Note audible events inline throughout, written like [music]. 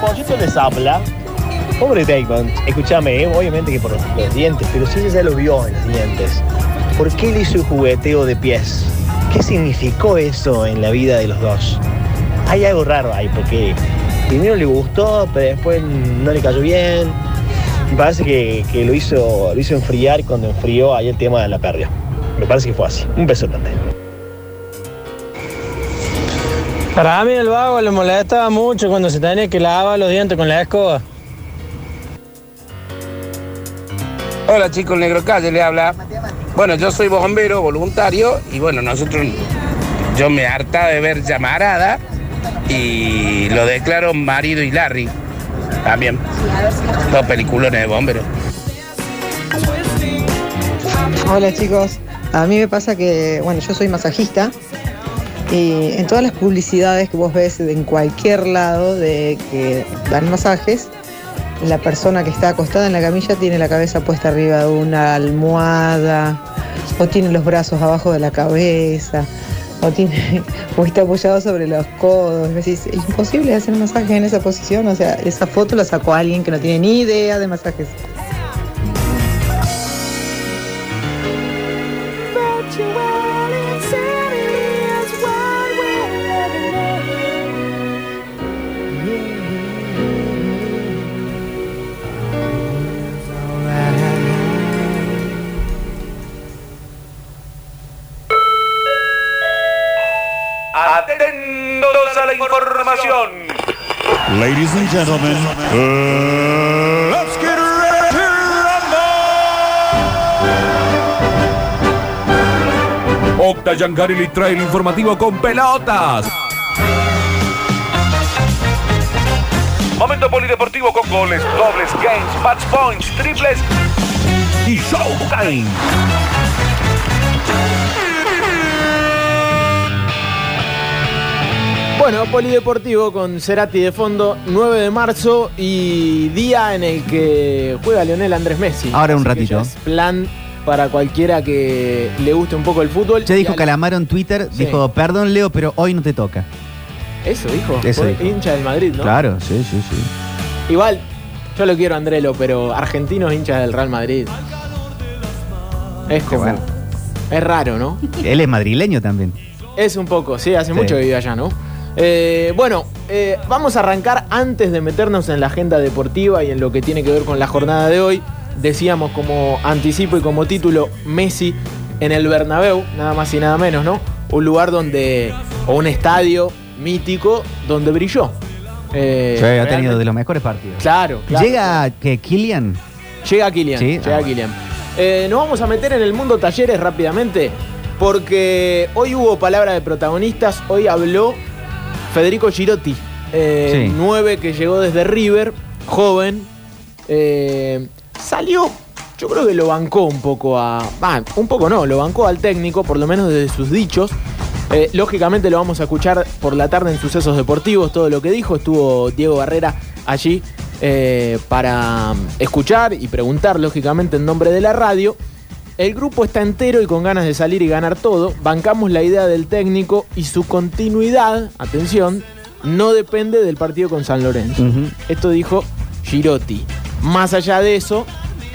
propósito les habla. Pobre Damon, escúchame, eh, obviamente que por los, dientes, pero si ella ya lo vio en los dientes. ¿Por qué le hizo el jugueteo de pies? ¿Qué significó eso en la vida de los dos? Hay algo raro ahí, porque primero le gustó, pero después no le cayó bien. Me parece que, que lo, hizo, lo hizo enfriar cuando enfrió ahí el tema de la pérdida. Me parece que fue así. Un beso grande. Para mí el vago le molestaba mucho cuando se tenía que lavar los dientes con la escoba. Hola chicos, Negro Calle le habla. Bueno, yo soy bombero voluntario y bueno, nosotros, yo me harta de ver llamarada y lo declaro marido y Larry también. Dos peliculones de bomberos. Hola chicos, a mí me pasa que, bueno, yo soy masajista y en todas las publicidades que vos ves en cualquier lado de que dan masajes, la persona que está acostada en la camilla tiene la cabeza puesta arriba de una almohada o tiene los brazos abajo de la cabeza o tiene [laughs] o está apoyado sobre los codos. Es imposible hacer masajes en esa posición, o sea, esa foto la sacó alguien que no tiene ni idea de masajes. Atentos a la información. Ladies and gentlemen, uh, let's get ready to rumble. Octa Yancari le trae el informativo con pelotas. Momento polideportivo con goles, dobles, games, match points, triples y showtime. Bueno, Polideportivo con Cerati de fondo, 9 de marzo y día en el que juega Lionel Andrés Messi. Ahora un ratito. es plan para cualquiera que le guste un poco el fútbol. Ya dijo al- Calamaro en Twitter, Sí. dijo, perdón Leo, pero hoy no te toca. Eso dijo. Eso dijo. hincha del Madrid, ¿no? Claro, sí, sí, sí. Igual, yo lo quiero Andrelo, pero argentinos hinchas del Real Madrid. Es como. bueno. Es raro, ¿no? Él es madrileño también. Es un poco, sí, hace Sí. mucho que vive allá, ¿no? Eh, bueno, eh, vamos a arrancar antes de meternos en la agenda deportiva y en lo que tiene que ver con la jornada de hoy. Decíamos como anticipo y como título Messi en el Bernabéu, nada más y nada menos, ¿no? Un lugar donde, o un estadio mítico donde brilló. Eh, Sí, ha tenido de los mejores partidos. Claro, claro. Llega que Kylian. Llega Kylian. Sí, Llega ah, Kylian. Eh, nos vamos a meter en el mundo talleres rápidamente. Porque hoy hubo palabra de protagonistas. Hoy habló Federico Girotti. eh, Sí. Nueve que llegó desde River, joven. eh, salió. Yo creo que lo bancó un poco a. ah, un poco no, lo bancó al técnico, por lo menos desde sus dichos. Eh, lógicamente lo vamos a escuchar por la tarde en sucesos deportivos, todo lo que dijo. Estuvo Diego Barrera allí eh, para escuchar y preguntar, lógicamente, en nombre de la radio. El grupo está entero y con ganas de salir y ganar todo. Bancamos la idea del técnico y su continuidad, atención, no depende del partido con San Lorenzo. Esto dijo Girotti. Más allá de eso,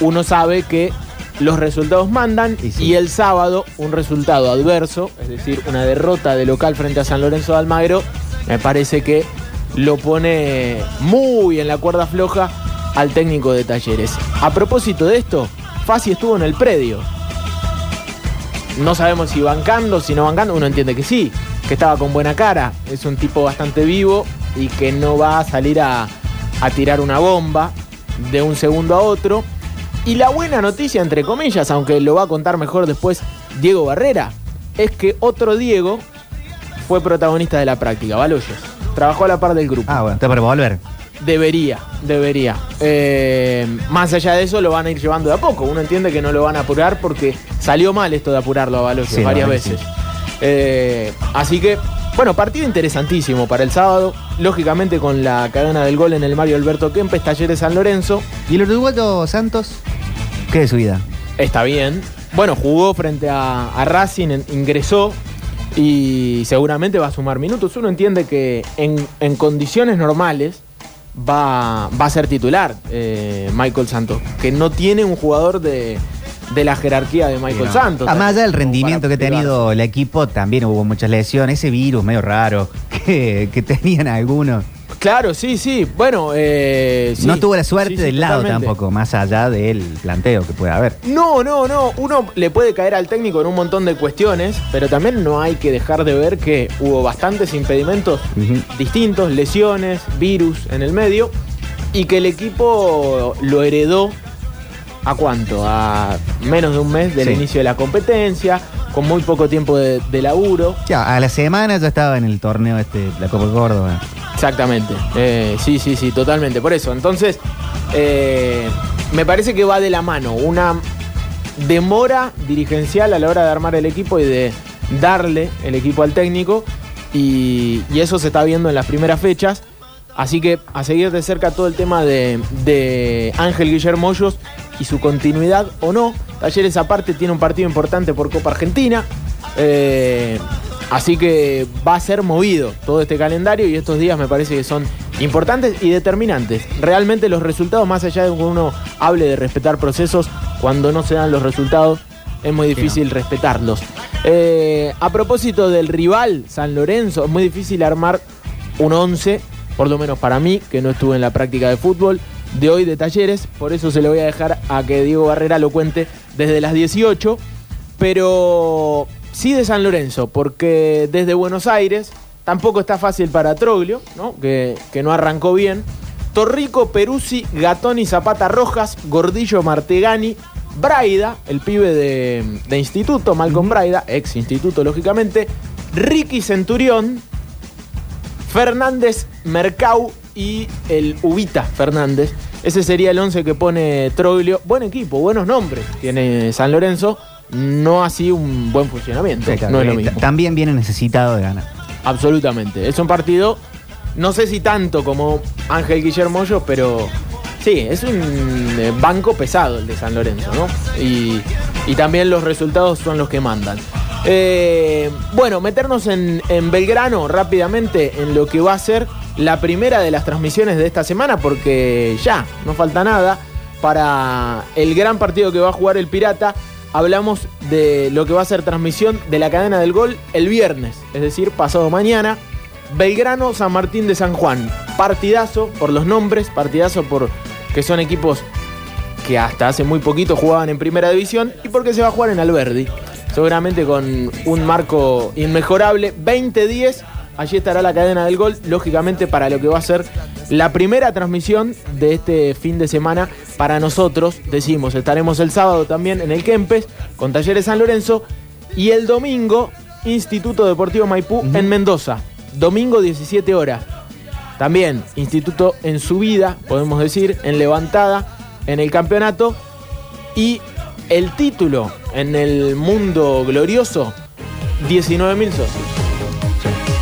uno sabe que los resultados mandan Y el sábado un resultado adverso, es decir, una derrota de local frente a San Lorenzo de Almagro, me parece que lo pone muy en la cuerda floja al técnico de Talleres. A propósito de esto, Fassi estuvo en el predio. No sabemos si bancando, si no bancando, uno entiende que sí, que estaba con buena cara, es un tipo bastante vivo y que no va a salir a, a tirar una bomba de un segundo a otro. Y la buena noticia, entre comillas, aunque lo va a contar mejor después Diego Barrera, es que otro Diego fue protagonista de la práctica, Baloyes. Trabajó a la par del grupo. Ah, bueno, está para volver. Debería, debería. Eh, más allá de eso, lo van a ir llevando de a poco. Uno entiende que no lo van a apurar porque salió mal esto de apurarlo a Sí, la varias veces. Eh, así que, bueno, partido interesantísimo para el sábado. Lógicamente con la cadena del gol en el Mario Alberto Kempes, Talleres San Lorenzo. ¿Y el uruguayo Santos? ¿Qué de su vida? Está bien. Bueno, jugó frente a, a Racing, en- ingresó y seguramente va a sumar minutos. Uno entiende que en, en condiciones normales va, va a ser titular eh, Michael Santos, que no tiene un jugador de, de la jerarquía de Michael No. Santos. Ah, más allá del rendimiento que ha tenido el equipo, también hubo muchas lesiones. Ese virus medio raro [laughs] que, que tenían algunos. Claro, sí, sí. Bueno, eh, sí. no tuvo la suerte Sí, sí, del lado tampoco, más allá del planteo que puede haber. No, no, no. Uno le puede caer al técnico en un montón de cuestiones, pero también no hay que dejar de ver que hubo bastantes impedimentos distintos, lesiones, virus en el medio, y que el equipo lo heredó a cuánto? A menos de un mes del Sí. inicio de la competencia, con muy poco tiempo de, de laburo. Ya, a la semana ya estaba en el torneo este, la Copa Córdoba. Exactamente. Eh, sí, sí, sí, totalmente. Por eso. Entonces, eh, me parece que va de la mano una demora dirigencial a la hora de armar el equipo y de darle el equipo al técnico. Y, eso se está viendo en las primeras fechas. Así que a seguir de cerca todo el tema de, de Ángel Guillermo Hoyos y su continuidad o no. Talleres aparte tiene un partido importante por Copa Argentina. Eh, así que va a ser movido todo este calendario y estos días me parece que son importantes y determinantes. Realmente los resultados, más allá de que uno hable de respetar procesos, cuando no se dan los resultados es muy difícil respetarlos. Eh, a propósito del rival, San Lorenzo, es muy difícil armar un 11, por lo menos para mí, que no estuve en la práctica de fútbol, de hoy de talleres. Por eso se le voy a dejar a que Diego Barrera lo cuente desde las 18. Pero sí de San Lorenzo, porque desde Buenos Aires tampoco está fácil para Troglio, ¿no? Que, que no arrancó bien. Torrico, Peruzzi, Gatoni, Zapata Rojas, Gordillo, Martegani, Braida, el pibe de, de instituto, Malcolm Braida, ex instituto lógicamente, Ricky Centurión, Fernández, Mercau y el Ubita Fernández. Ese sería el 11 que pone Troglio. Buen equipo, buenos nombres tiene San Lorenzo. No así un buen funcionamiento. Sí, claro, no es lo eh, mismo. También viene necesitado de ganar. Absolutamente. Es un partido, no sé si tanto como Ángel Guillermo Hoyos, pero sí, es un eh, banco pesado el de San Lorenzo, ¿no? Y, y también los resultados son los que mandan. Eh, bueno, meternos en, en Belgrano rápidamente en lo que va a ser la primera de las transmisiones de esta semana, porque ya, no falta nada para el gran partido que va a jugar el Pirata. Hablamos de lo que va a ser transmisión de la cadena del gol el viernes, es decir, pasado mañana. Belgrano, San Martín de San Juan. Partidazo por los nombres, partidazo por que son equipos que hasta hace muy poquito jugaban en primera división y porque se va a jugar en Alberdi. Seguramente con un marco inmejorable. 20-10. Allí estará la cadena del gol, lógicamente para lo que va a ser la primera transmisión de este fin de semana para nosotros. Decimos, estaremos el sábado también en el Kempes con Talleres San Lorenzo y el domingo Instituto Deportivo Maipú en Mendoza. Domingo 17 horas. También Instituto en subida, podemos decir, en levantada en el campeonato. Y el título en el mundo glorioso, 19.000 socios.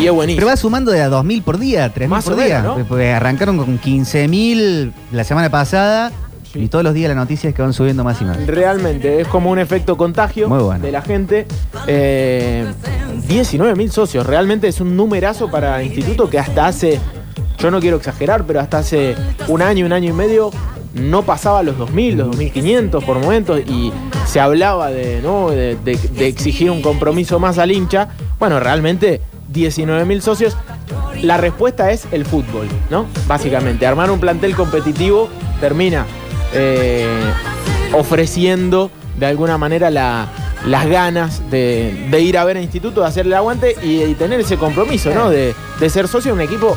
Y es buenísimo. Pero va sumando de a 2.000 por día, 3.000 Más por o menos, día. ¿no? Porque arrancaron con 15.000 la semana pasada Sí. y todos los días la noticia es que van subiendo más y más. Realmente, es como un efecto contagio Muy bueno. de la gente. Eh, 19.000 socios, realmente es un numerazo para instituto que hasta hace, yo no quiero exagerar, pero hasta hace un año, un año y medio no pasaba los 2.000, los 2.500 por momentos y se hablaba de, ¿no? de, de- de exigir un compromiso más al hincha. Bueno, realmente 19.000 socios. La respuesta es el fútbol, ¿no? Básicamente, armar un plantel competitivo termina eh, ofreciendo de alguna manera la- las ganas de, de ir a ver a instituto, de hacerle el aguante y, y tener ese compromiso, ¿no? De, de ser socio de un equipo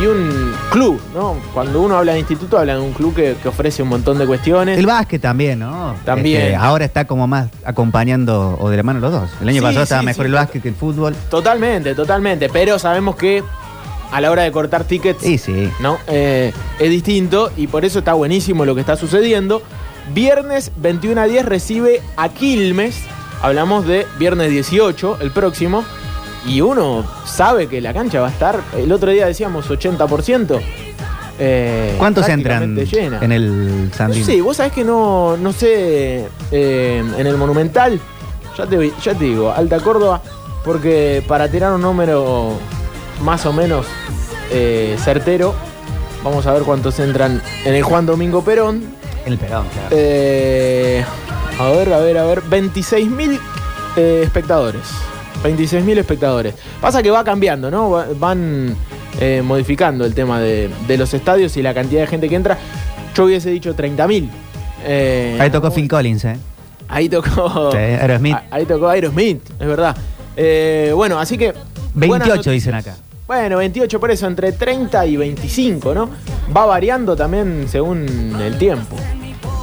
y un club, ¿no? Cuando uno habla de instituto, habla de un club que, que ofrece un montón de cuestiones. El básquet también, ¿no? También. Este, ahora está como más acompañando o de la mano los dos. El año Sí, pasado estaba sí, mejor sí. el básquet que el fútbol. Totalmente, totalmente. Pero sabemos que a la hora de cortar tickets, Sí, sí. ¿no? Eh, es distinto y por eso está buenísimo lo que está sucediendo. Viernes 21 a 10 recibe a Quilmes. Hablamos de viernes 18, el próximo. Y uno sabe que la cancha va a estar, el otro día decíamos 80%. eh, ¿Cuántos entran llena. en el Sandín? Sí, vos sabés que no, no sé, eh, en el Monumental, ya te, ya te digo, Alta Córdoba, porque para tirar un número más o menos eh, certero, Vamos a ver cuántos entran en el Juan Domingo Perón. En el Perón, claro. Eh, a ver, a ver, a ver. 26.000 eh, espectadores. 26.000 espectadores. Pasa que va cambiando, ¿no? Va- Van eh, modificando el tema de, de los estadios y la cantidad de gente que entra. Yo hubiese dicho 30.000. Eh, Ahí tocó Phil Collins, ¿eh? Ahí tocó. Sí, Aerosmith. Ah, Ahí tocó Aerosmith, es verdad. Eh, bueno, así que. buenas 28 not- dicen acá. Bueno, 28 por eso, entre 30 y 25, ¿no? Va variando también según el tiempo.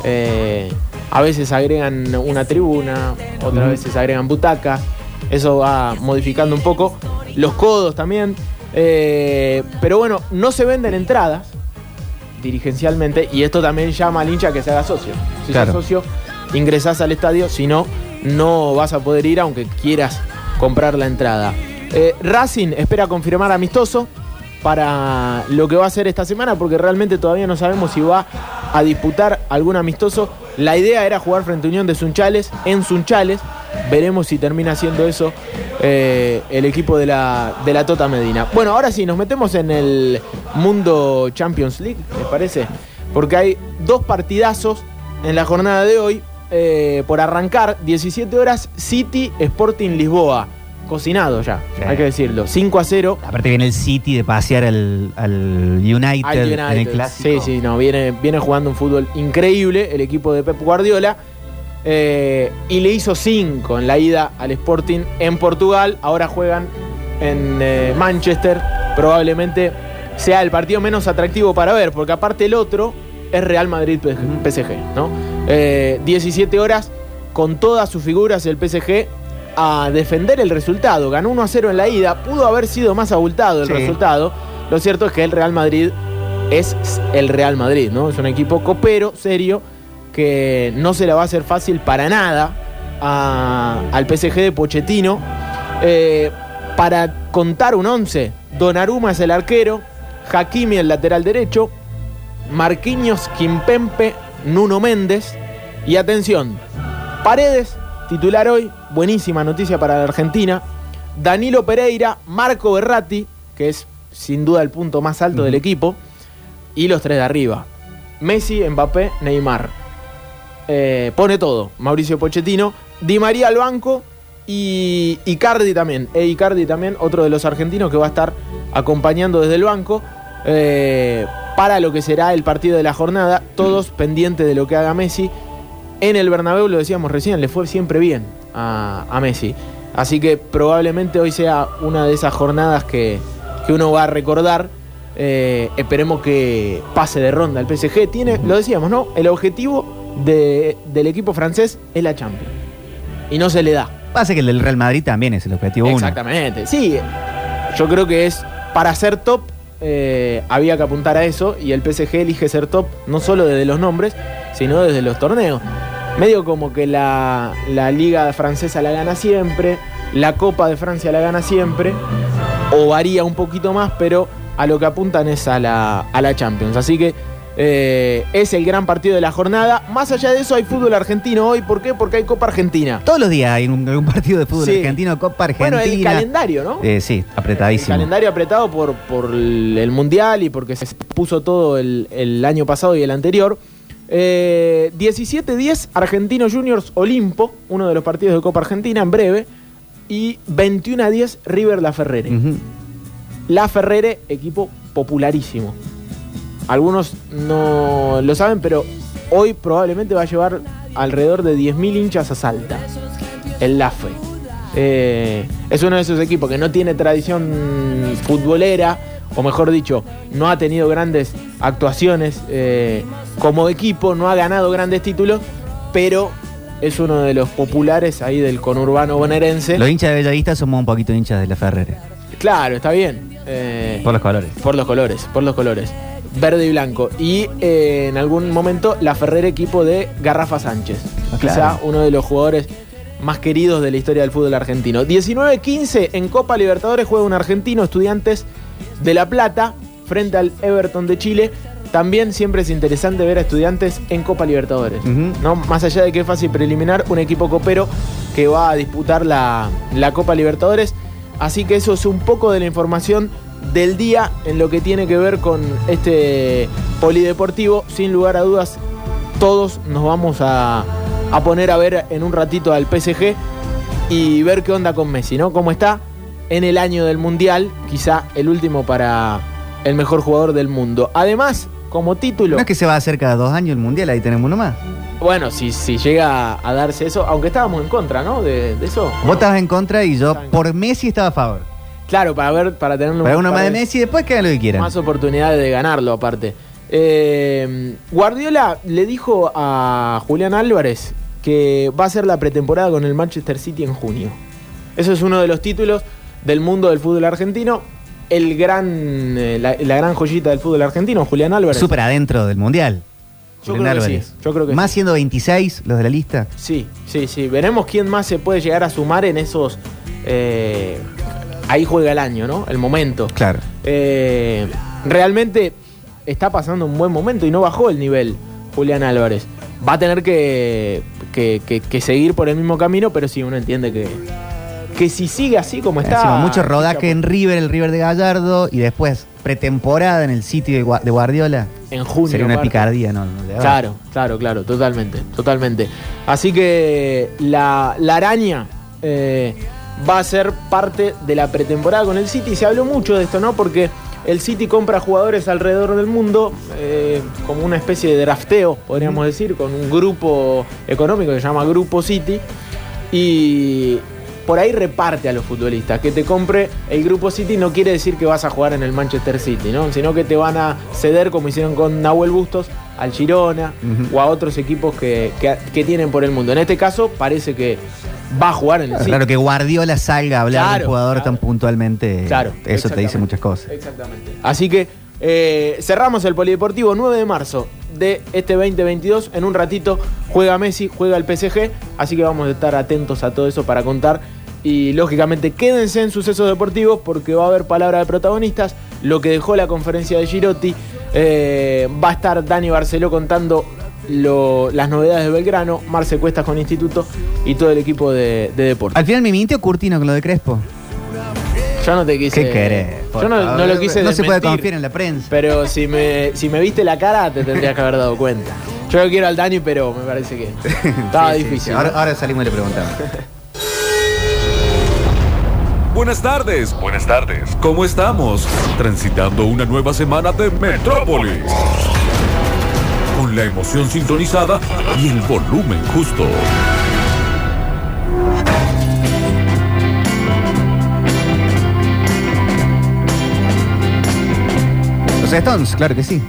Eh, a veces agregan una tribuna, otras veces agregan butacas. Eso va modificando un poco. Los codos también. Eh, pero bueno, no se venden entradas dirigencialmente y esto también llama al hincha que se haga socio. Si Claro. sos socio, ingresás al estadio, si no, no vas a poder ir aunque quieras comprar la entrada. Eh, Racing espera confirmar amistoso para lo que va a hacer esta semana porque realmente todavía no sabemos si va a disputar algún amistoso. La idea era jugar frente a Unión de Sunchales en Sunchales. Veremos si termina haciendo eso eh, el equipo de la, de la Tota Medina. Bueno, ahora sí, nos metemos en el Mundo Champions League, ¿les parece? Porque hay dos partidazos en la jornada de hoy. eh, por arrancar, 17 horas, City Sporting Lisboa. Cocinado ya, Sí. hay que decirlo. 5 a 0. Aparte viene el City de pasear al, al United, Al en el United. clásico. Sí, sí, no, viene, viene jugando un fútbol increíble el equipo de Pep Guardiola. Eh, y le hizo 5 en la ida al Sporting en Portugal. Ahora juegan en eh, Manchester. Probablemente sea el partido menos atractivo para ver, porque aparte el otro es Real Madrid PSG, ¿no? Eh, 17 horas con todas sus figuras el PSG a defender el resultado. Ganó 1 a 0 en la ida, pudo haber sido más abultado el Sí. resultado. Lo cierto es que el Real Madrid es el Real Madrid, ¿no? Es un equipo copero, serio, que no se la va a hacer fácil para nada a- al PSG de Pochettino. Eh, para contar un 11, Donnarumma es el arquero, Hakimi el lateral derecho, Marquinhos, Kimpempe, Nuno Méndez y atención, Paredes, titular hoy, buenísima noticia para la Argentina, Danilo Pereira, Marco Berratti, que es sin duda el punto más alto del equipo, y los tres de arriba, Messi, Mbappé, Neymar. Eh, pone todo, Mauricio Pochettino, Di María al banco y Icardi también. E Icardi también, otro de los argentinos que va a estar acompañando desde el banco eh, para lo que será el partido de la jornada. Todos pendientes de lo que haga Messi. En el Bernabéu, lo decíamos recién, le fue siempre bien a, a Messi. Así que probablemente hoy sea una de esas jornadas que, que uno va a recordar. Eh, esperemos que pase de ronda el PSG. Tiene, lo decíamos, ¿no? El objetivo de- del equipo francés es la Champions. Y no se le da. Pasa que el del Real Madrid también es el objetivo uno. Exactamente. Sí, yo creo que es para ser top eh, había que apuntar a eso y el PSG elige ser top no solo desde los nombres, sino desde los torneos. Medio como que la, la liga francesa la gana siempre, la Copa de Francia la gana siempre, o varía un poquito más, pero a lo que apuntan es a la, a la Champions. Así que eh, es el gran partido de la jornada. Más allá de eso hay fútbol argentino hoy. ¿Por qué? Porque hay Copa Argentina. Todos los días hay un, un partido de fútbol Sí. argentino, Copa Argentina. Bueno, el calendario, ¿no? Eh, sí, El apretadísimo. calendario apretado por, por el el Mundial y porque se puso todo el, el año pasado y el anterior. Eh, 17-10 Argentinos Juniors Olimpo, uno de los partidos de Copa Argentina en breve. Y 21-10 River La Ferrere. La Ferrere, equipo popularísimo. Algunos no lo saben, pero hoy probablemente va a llevar alrededor de 10.000 hinchas a Salta. El LAFE. Eh, es uno de esos equipos que no tiene tradición futbolera, o mejor dicho, no ha tenido grandes actuaciones eh, como equipo, no ha ganado grandes títulos, pero es uno de los populares ahí del conurbano bonaerense. Los hinchas de Bellavista somos un poquito hinchas de la Ferrere. Claro, está bien. Eh, Por los colores. por los colores, por los colores. Verde y blanco. Y eh, en algún momento la Ferrer equipo de Garrafa Sánchez. Ah, Quizá uno de los jugadores más queridos de la historia del fútbol argentino. 19-15 en Copa Libertadores juega un argentino, Estudiantes de La Plata, frente al Everton de Chile. También siempre es interesante ver a estudiantes en Copa Libertadores. ¿no? Más allá de que es fácil preliminar, un equipo copero que va a disputar la, la Copa Libertadores. Así que eso es un poco de la información del día en lo que tiene que ver con este polideportivo. Sin lugar a dudas, todos nos vamos a, a poner a ver en un ratito al PSG y ver qué onda con Messi, ¿no? Cómo está en el año del Mundial, quizá el último para el mejor jugador del mundo. Además, como título... No es que se va a hacer cada dos años el mundial, ahí tenemos uno más. Bueno, si, si llega a darse eso, aunque estábamos en contra, ¿no? De, de eso. Vos estabas en contra y yo por Messi estaba a favor. Claro, para ver, para tener Para uno más de Messi y después que hagan lo que quieran. más oportunidades de ganarlo aparte. Eh, Guardiola le dijo a Julián Álvarez que va a ser la pretemporada con el Manchester City en junio. Eso es uno de los títulos del mundo del fútbol argentino. El gran, eh, la, la gran joyita del fútbol argentino, Julián Álvarez. Súper adentro del mundial. Yo Julián creo que Álvarez. sí, yo creo que Más sí. siendo 26 los de la lista. Sí, sí, sí. Veremos quién más se puede llegar a sumar en esos. eh, ahí juega el año, ¿no? El momento. Claro. Eh, realmente está pasando un buen momento y no bajó el nivel Julián Álvarez. Va a tener que, que- que- que seguir por el mismo camino, pero sí, uno entiende que, que si sigue así como está. Encima, mucho rodaje en River, el River de Gallardo, y después pretemporada en el City de, Gua- de Guardiola. En junio. Sería una picardía, ¿no? Claro, claro, claro, totalmente, totalmente. Así que la, la araña eh, va a ser parte de la pretemporada con el City. Se habló mucho de esto, ¿no? Porque el City compra jugadores alrededor del mundo eh, como una especie de drafteo, podríamos decir, con un grupo económico que se llama Grupo City. Y por ahí reparte a los futbolistas. Que te compre el Grupo City no quiere decir que vas a jugar en el Manchester City, ¿no? Sino que te van a ceder, como hicieron con Nahuel Bustos, al Girona o a otros equipos que, que- que tienen por el mundo. En este caso, parece que va a jugar en el. Claro que Guardiola salga a hablar Claro, del jugador claro. tan puntualmente. Claro, Eso te dice muchas cosas. Exactamente. Así que eh, cerramos el Polideportivo 9 de marzo de este 2022. En un ratito juega Messi, juega el PSG. Así que vamos a estar atentos a todo eso para contar. Y lógicamente quédense en sucesos deportivos porque va a haber palabra de protagonistas. Lo que dejó la conferencia de Girotti. Eh, va a estar Dani Barceló contando lo- las novedades de Belgrano. Marce Cuestas con Instituto y todo el equipo de, de deporte. Al final me mintió Curtino con lo de Crespo. Yo no te quise. ¿Qué querés? Yo no, lo quise No se puede confiar en la prensa. Pero si me, si me viste la cara, te tendrías que haber dado cuenta. Yo lo quiero al Dani, pero me parece que [laughs] estaba Sí, sí, difícil. sí. Ahora, ahora salimos y le preguntamos. Buenas tardes, buenas tardes. ¿Cómo estamos? Transitando una nueva semana de Metrópolis. Con la emoción sintonizada y el volumen justo. Los Stones, claro que sí.